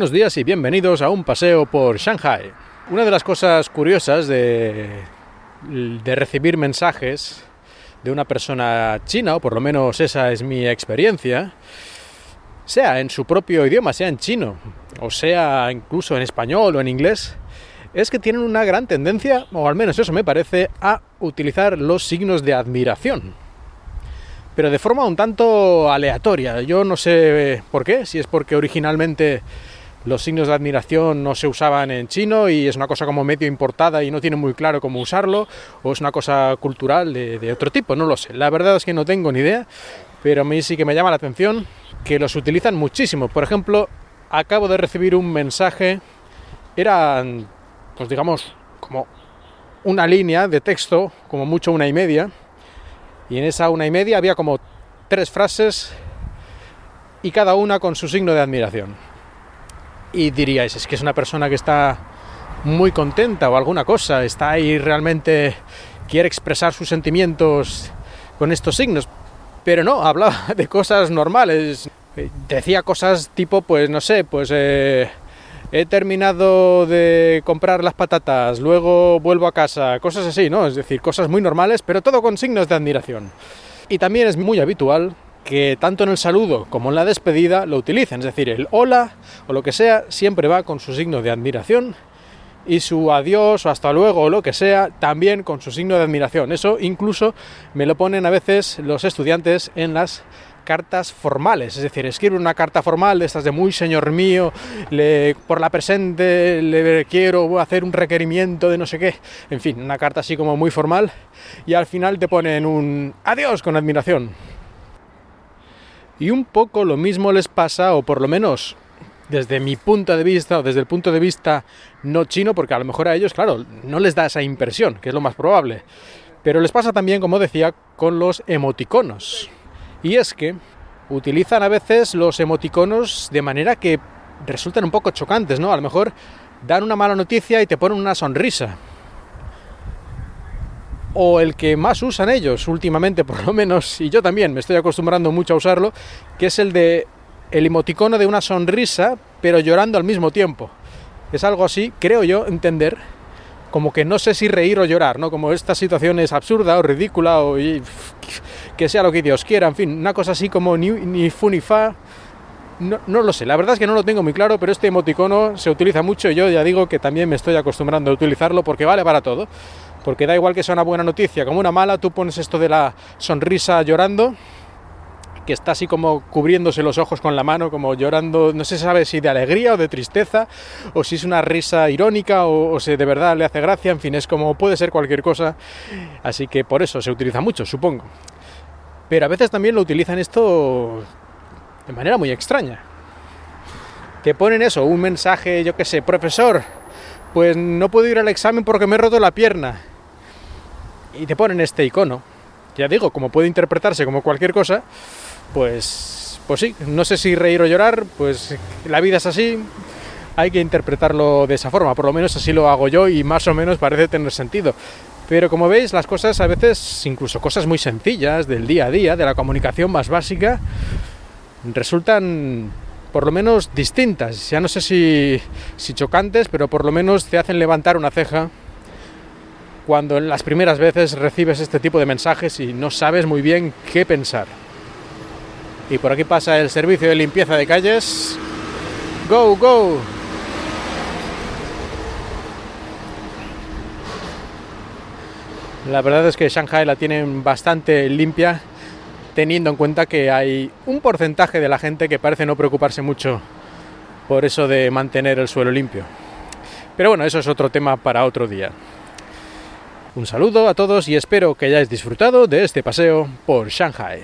Buenos días y bienvenidos a un paseo por Shanghai. Una de las cosas curiosas de, de, recibir mensajes de una persona china, o por lo menos esa es mi experiencia, sea en su propio idioma, sea en chino, o sea incluso en español o en inglés, es que tienen una gran tendencia, o al menos eso me parece, a utilizar los signos de admiración pero de forma un tanto aleatoria. Yo no sé por qué, si es porque originalmente los signos de admiración no se usaban en chino y es una cosa como medio importada y no tiene muy claro cómo usarlo, o es una cosa cultural de, otro tipo, no lo sé. La verdad es que no tengo ni idea, pero a mí sí que me llama la atención que los utilizan muchísimo. Por ejemplo, acabo de recibir un mensaje, era, pues digamos, como una línea de texto, como mucho una y media, y en esa una y media había como tres frases y cada una con su signo de admiración. Y diríais, es que es una persona que está muy contenta o alguna cosa, está ahí realmente, quiere expresar sus sentimientos con estos signos. Pero no, hablaba de cosas normales. Decía cosas tipo, pues no sé, pues eh, he terminado de comprar las patatas, luego vuelvo a casa, cosas así, ¿no? Es decir, cosas muy normales, pero todo con signos de admiración. Y también es muy habitual que tanto en el saludo como en la despedida lo utilicen, es decir, el hola o lo que sea siempre va con su signo de admiración y su adiós o hasta luego o lo que sea también con su signo de admiración. Eso incluso me lo ponen a veces los estudiantes en las cartas formales, es decir, escribe una carta formal de estas de muy señor mío, por la presente le quiero hacer un requerimiento de no sé qué, en fin, una carta así como muy formal y al final te ponen un adiós con admiración. Y un poco lo mismo les pasa, o por lo menos desde mi punto de vista, o desde el punto de vista no chino, porque a lo mejor a ellos, claro, no les da esa impresión, que es lo más probable. Pero les pasa también, como decía, con los emoticonos. Y es que utilizan a veces los emoticonos de manera que resultan un poco chocantes, ¿no? A lo mejor dan una mala noticia y te ponen una sonrisa. O el que más usan ellos últimamente, por lo menos, y yo también me estoy acostumbrando mucho a usarlo, que es el de el emoticono de una sonrisa, pero llorando al mismo tiempo. Es algo así, creo yo entender, como que no sé si reír o llorar, ¿no? Como esta situación es absurda o ridícula o que sea lo que Dios quiera, en fin, una cosa así como ni, ni fu ni fa. No, no, lo sé, la verdad es que no lo tengo muy claro, pero este emoticono se utiliza mucho y yo ya digo que también me estoy acostumbrando a utilizarlo porque vale para todo. Porque da igual que sea una buena noticia como una mala, tú pones esto de la sonrisa llorando que está así como cubriéndose los ojos con la mano, como llorando, no se sabe si de alegría o de tristeza, o si es una risa irónica o, si de verdad le hace gracia, en fin, es como puede ser cualquier cosa, así que por eso se utiliza mucho, supongo. Pero a veces también lo utilizan esto de manera muy extraña. Te ponen eso, un mensaje, yo qué sé, profesor, pues no puedo ir al examen porque me he roto la pierna. Y te ponen este icono. Ya digo, como puede interpretarse como cualquier cosa, pues, pues sí, no sé si reír o llorar, pues la vida es así, hay que interpretarlo de esa forma, por lo menos así lo hago yo y más o menos parece tener sentido. Pero como veis, las cosas a veces, incluso cosas muy sencillas del día a día, de la comunicación más básica, resultan por lo menos distintas. Ya no sé si, si chocantes, pero por lo menos te hacen levantar una ceja cuando las primeras veces recibes este tipo de mensajes y no sabes muy bien qué pensar. Y por aquí pasa el servicio de limpieza de calles. ¡Go, go! La verdad es que Shanghai la tienen bastante limpia, teniendo en cuenta que hay un porcentaje de la gente que parece no preocuparse mucho por eso de mantener el suelo limpio. Pero bueno, eso es otro tema para otro día. Un saludo a todos y espero que hayáis disfrutado de este paseo por Shanghai.